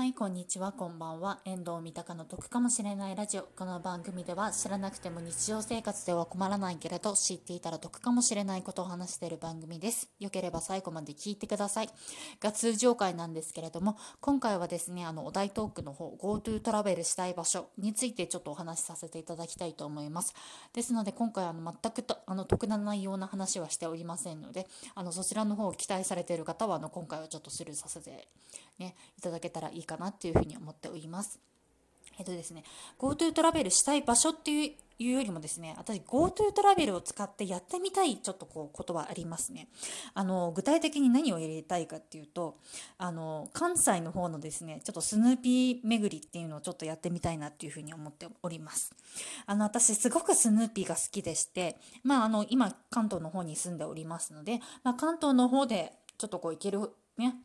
はい、こんにちは、こんばんは。遠藤三鷹の得かもしれないラジオ。この番組では知らなくても日常生活では困らないけれど、知っていたら得かもしれないことを話している番組です。よければ最後まで聞いてください。が通常回なんですけれども、今回はですね、あの、お題トークの方、GoTo トラベルしたい場所についてちょっとお話しさせていただきたいと思います。ですので、今回あの、全くとあの得な内容な話はしておりませんので、あの、そちらの方を期待されている方は、あの、今回はちょっとスルーさせて、ね、いただけたらいいかなっていうふうに思っております。えっとですね、GoTo トラベルしたい場所っていういうよりもですね、私 GoTo トラベルを使ってやってみたいちょっとこうことはありますね。あの、具体的に何をやりたいかっていうと、あの、関西の方のですね、ちょっとスヌーピー巡りっていうのをちょっとやってみたいなっていうふうに思っております。あの、私すごくスヌーピーが好きでして、まああの、今関東の方に住んでおりますので、まあ関東の方でちょっとこう行けるね、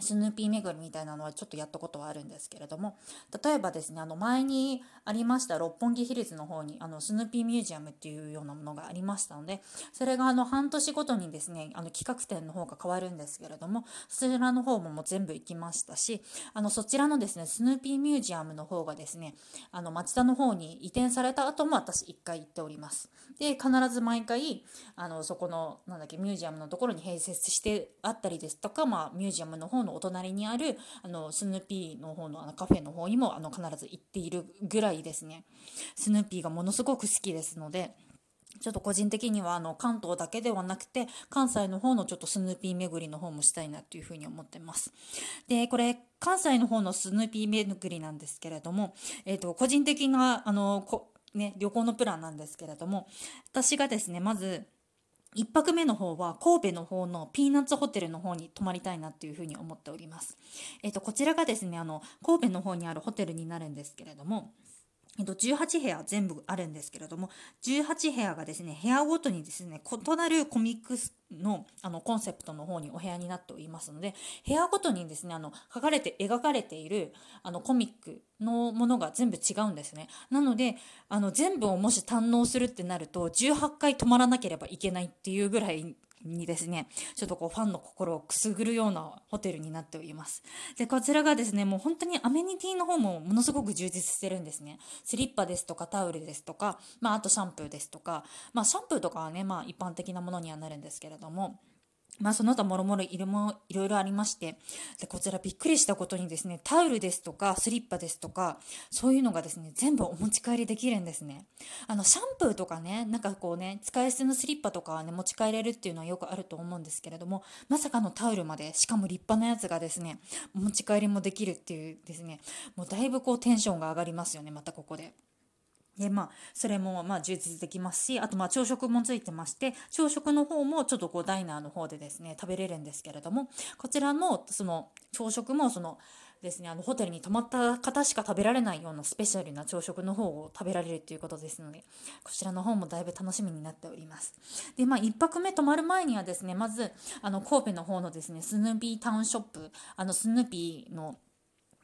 スヌーピー巡りみたいなのはちょっとやったことはあるんですけれども例えばですねあの前にありました六本木ヒルズの方にあのスヌーピーミュージアムっていうようなものがありましたのでそれがあの半年ごとにですねあの企画展の方が変わるんですけれどもそちらの方ももう全部行きましたしあのそちらのですねスヌーピーミュージアムの方がですねあの町田の方に移転された後も私1回行っております。で必ず毎回あのそこのなんだっけミュージアムのところに併設してあったりですとか、まあ、ミュージアムの方のお隣にあるあのスヌーピーの方のあのカフェの方にもあの必ず行っているぐらいですねスヌーピーがものすごく好きですので。ちょっと個人的にはあの関東だけではなくて関西の方のちょっとスヌーピー巡りの方もしたいなっていうふうに思ってます。で、これ関西の方のスヌーピー巡りなんですけれども、え、ー、と、個人的なあのね、旅行のプランなんですけれども、私がですね、まず1泊目の方は神戸の方のピーナッツホテルの方に泊まりたいなっていうふうに思っております。えっ、と、こちらがですね、あの、神戸の方にあるホテルになるんですけれども、えっと、18部屋全部あるんですけれども、18部屋がですね、部屋ごとにですね、異なるコミックスのあのコンセプトの方にお部屋になっておりますので、部屋ごとにですね、あの、書かれて、描かれているあのコミックのものが全部違うんですね。なので、あの、全部をもし堪能するってなると、18回泊まらなければいけないっていうぐらいにですね、ちょっとこうファンの心をくすぐるようなホテルになっております。で、こちらがですね、もう本当にアメニティの方もものすごく充実してるんですね。スリッパですとかタオルですとか、まああとシャンプーですとか、まあシャンプーとかはね、まあ一般的なものにはなるんですけれども、まあ、その他もろもろいろいろありまして、で、こちらびっくりしたことにですね、タオルですとか、スリッパですとか、そういうのがですね、全部お持ち帰りできるんですね。あの、シャンプーとかね、なんかこうね、使い捨てのスリッパとかはね、持ち帰れるっていうのはよくあると思うんですけれども、まさかのタオルまで、しかも立派なやつがですね、お持ち帰りもできるっていうですね、もうだいぶこうテンションが上がりますよね、またここで。で、まあ、それも、まあ、充実できますし、あと、まあ、朝食もついてまして、朝食の方も、ちょっとこう、ダイナーの方でですね、食べれるんですけれども、こちらの、その、朝食も、その、ですね、あの、ホテルに泊まった方しか食べられないようなスペシャルな朝食の方を食べられるということですので、こちらの方もだいぶ楽しみになっております。で、まあ、1泊目泊まる前にはですね、まず、あの、神戸の方のですね、スヌーピータウンショップ、あの、スヌーピーの、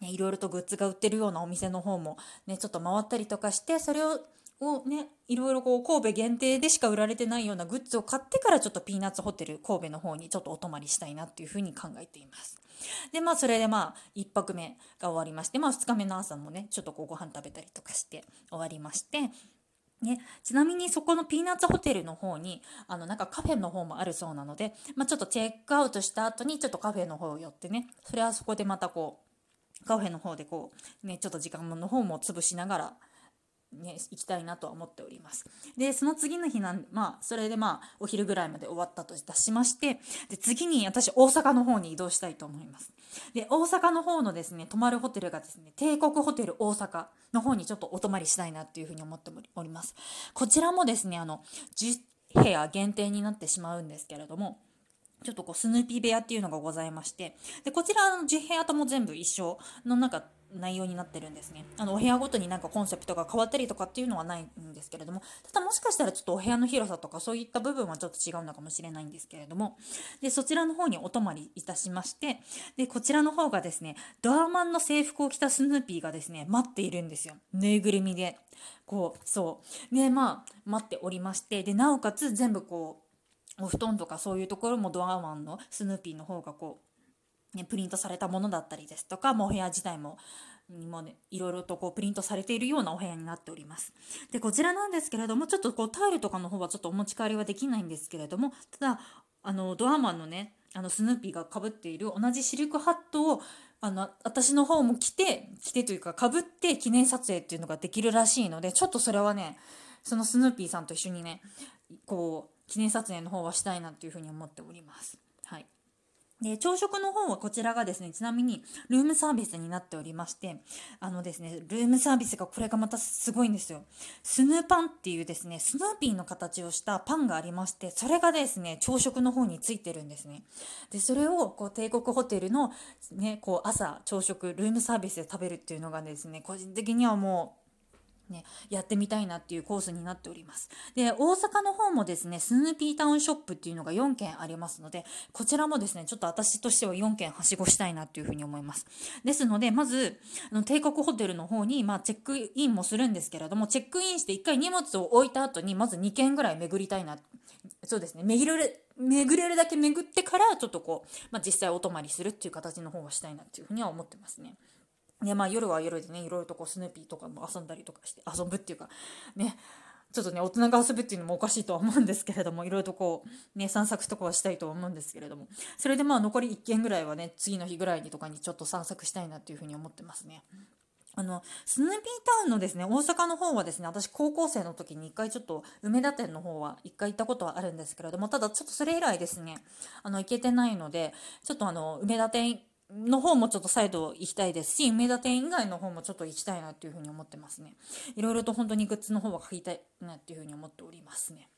ね、いろいろとグッズが売ってるようなお店の方もね、ちょっと回ったりとかして、それををね、いろいろこう神戸限定でしか売られてないようなグッズを買ってからちょっとピーナッツホテル神戸の方にちょっとお泊まりしたいなっていうふうに考えています。で、まあそれでまあ1泊目が終わりまして、まあ2日目の朝もね、ちょっとこうご飯食べたりとかして終わりまして、ね、ちなみにそこのピーナッツホテルの方に、あの、なんかカフェの方もあるそうなので、まあちょっとチェックアウトした後にちょっとカフェの方を寄ってね、それはそこでまたこう、カフェの方でこう、ね、ちょっと時間の方も潰しながら、ね、行きたいなとは思っております。で、その次の日なん、まあ、それでまあ、お昼ぐらいまで終わったといたしまして、で、次に私、大阪の方に移動したいと思います。で、大阪の方のですね、泊まるホテルがですね、帝国ホテル大阪の方にちょっとお泊まりしたいなっていうふうに思っております。こちらもですね、あの、10部屋限定になってしまうんですけれども、ちょっとこうスヌーピー部屋っていうのがございまして、で、こちらの10部屋とも全部一緒のなんか内容になってるんですね。あの、お部屋ごとになんかコンセプトが変わったりとかっていうのはないんですけれども、ただもしかしたらちょっとお部屋の広さとかそういった部分はちょっと違うのかもしれないんですけれども、で、そちらの方にお泊まりいたしまして、で、こちらの方がですね、ドアマンの制服を着たスヌーピーがですね、待っているんですよ。ぬいぐるみで。こう、そう。で、まあ、待っておりまして、で、なおかつ全部こう、お布団とかそういうところもドアマンのスヌーピーの方がこう、ね、プリントされたものだったりですとか、もうお部屋自体も、もね、いろいろとこうプリントされているようなお部屋になっております。で、こちらなんですけれども、ちょっとこうタイルとかの方はちょっとお持ち帰りはできないんですけれども、ただ、あの、ドアマンのね、あの、スヌーピーがかぶっている同じシルクハットを、あの、私の方も着て、着てというか、かぶって記念撮影っていうのができるらしいので、ちょっとそれはね、そのスヌーピーさんと一緒にね、こう、記念撮影の方はしたいなっていうふうに思っております。はい。で、朝食の方はこちらがですね、ちなみにルームサービスになっておりまして、あのですね、ルームサービスがこれがまたすごいんですよ。スヌーパンっていうですね、スヌーピーの形をしたパンがありまして、それがですね、朝食の方についてるんですね。で、それをこう帝国ホテルのね、こう朝朝食、ルームサービスで食べるっていうのがですね、個人的にはもう、ね、やってみたいなっていうコースになっております。で、大阪の方もですね、スヌーピータウンショップっていうのが4軒ありますので、こちらもですね、ちょっと私としては4軒はしごしたいなっていうふうに思います。ですので、まず、あの帝国ホテルの方に、まあ、チェックインもするんですけれども、チェックインして1回荷物を置いた後に、まず2軒ぐらい巡りたいな。そうですね、巡れる、巡れるだけ巡ってから、ちょっとこう、まあ、実際お泊まりするっていう形の方をしたいなっていうふうには思ってますね。で、まあ夜は夜でね、いろいろとこうスヌーピーとかも遊んだりとかして、遊ぶっていうか、ね、ちょっとね、大人が遊ぶっていうのもおかしいとは思うんですけれども、いろいろとこう、ね、散策とかはしたいとは思うんですけれども、それでまあ残り1軒ぐらいはね、次の日ぐらいにとかにちょっと散策したいなっていうふうに思ってますね。あの、スヌーピータウンのですね、大阪の方はですね、私高校生の時に一回ちょっと梅田店の方は一回行ったことはあるんですけれども、ただちょっとそれ以来ですね、あの、行けてないので、ちょっとあの、梅田店の方もちょっと再度行きたいですし、梅田店以外の方もちょっと行きたいなっていうふうに思ってますね。いろいろと本当にグッズの方は買いたいなっていうふうに思っておりますね。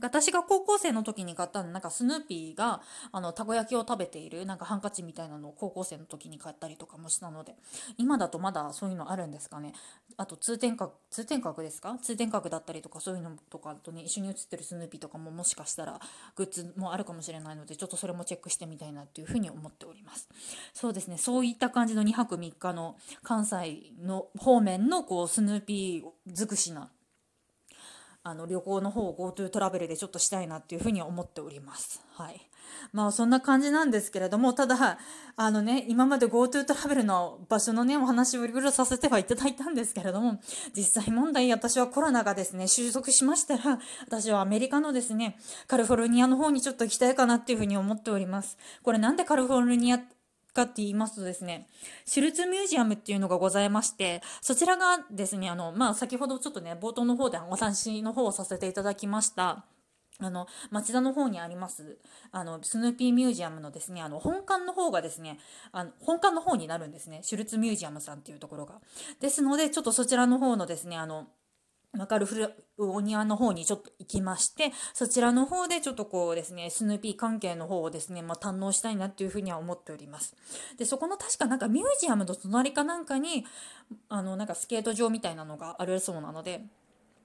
私が高校生の時に買ったのなんかスヌーピーがあのたこ焼きを食べているなんかハンカチみたいなのを高校生の時に買ったりとかもしたので今だとまだそういうのあるんですかね。あと通天閣通天閣ですか？通天閣だったりとかそういうのとかとね一緒に写ってるスヌーピーとかももしかしたらグッズもあるかもしれないのでちょっとそれもチェックしてみたいなっていうふうに思っております。そうですね。そういった感じの2泊3日の関西の方面のこうスヌーピー尽くしなあの旅行の方を GoTo トラベルでちょっとしたいなっていうふうに思っております。はい。まあそんな感じなんですけれども、ただ、あのね、今まで GoTo トラベルの場所のね、お話をいろいろさせてはいただいたんですけれども、実際問題、私はコロナがですね、収束しましたら、私はアメリカのですね、カリフォルニアの方にちょっと行きたいかなっていうふうに思っております。これなんでカリフォルニアかって言いますとですね、シュルツミュージアムっていうのがございまして、そちらがですね、あの、まあ、先ほどちょっとね、冒頭の方でお話の方をさせていただきました、あの、町田の方にあります、あの、スヌーピーミュージアムのですね、あの、本館の方がですね、あの、本館の方になるんですね、シュルツミュージアムさんっていうところが。ですので、ちょっとそちらの方のですね、あの、マカルフルお庭の方にちょっと行きまして、そちらの方でちょっとこうですね、スヌーピー関係の方をですね、まあ、堪能したいなっていうふうには思っております。で、そこの確かなんかミュージアムの隣かなんかに、あの、なんかスケート場みたいなのがあるそうなので、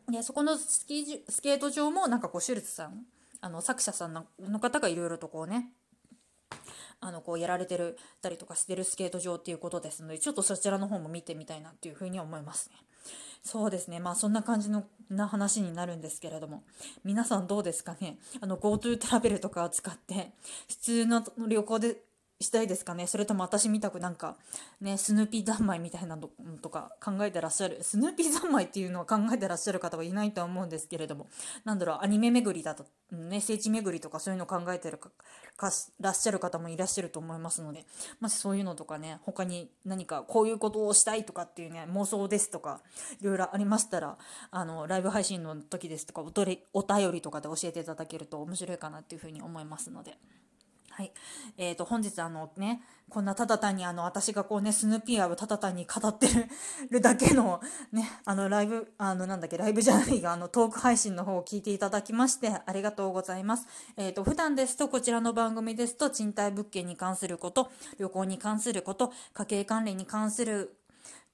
で、そこのスキースケート場もなんかこう、シュルツさん、あの、作者さんの方がいろいろとこうね、あのこうやられてるたりとかしてるスケート場っていうことですのでちょっとそちらの方も見てみたいなっていうふうに思いますね。そうですね。まあそんな感じのな話になるんですけれども、皆さんどうですかねあの GoTo トラベルとかを使って、普通の旅行でしたいですかね？それとも私みたくなんかねスヌーピー三昧みたいなのとか考えてらっしゃる？スヌーピー三昧っていうのは考えてらっしゃる方はいないとは思うんですけれどもなんだろうアニメ巡りだとね聖地巡りとかそういうの考えてるかか、らっしゃる方もいらっしゃると思いますのでもしそういうのとかね他に何かこういうことをしたいとかっていうね妄想ですとかいろいろありましたらあのライブ配信の時ですとかおとりお便りとかで教えていただけると面白いかなっていうふうに思いますので。はい。えっ、ー、と、本日あのね、こんなただ単にあの、私がこうね、スヌーピーアをただ単に語ってるだけのね、あの、ライブ、あの、なんだっけ、ライブじゃないが、あの、トーク配信の方を聞いていただきまして、ありがとうございます。えっ、ー、と、普段ですと、こちらの番組ですと、賃貸物件に関すること、旅行に関すること、家計管理に関する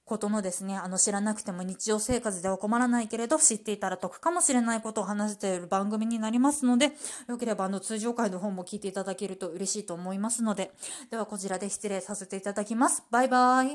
ことのですね、あの知らなくても日常生活では困らないけれど知っていたら得かもしれないことを話している番組になりますので、よければあの通常回の方も聞いていただけると嬉しいと思いますので、ではこちらで失礼させていただきます。バイバイ。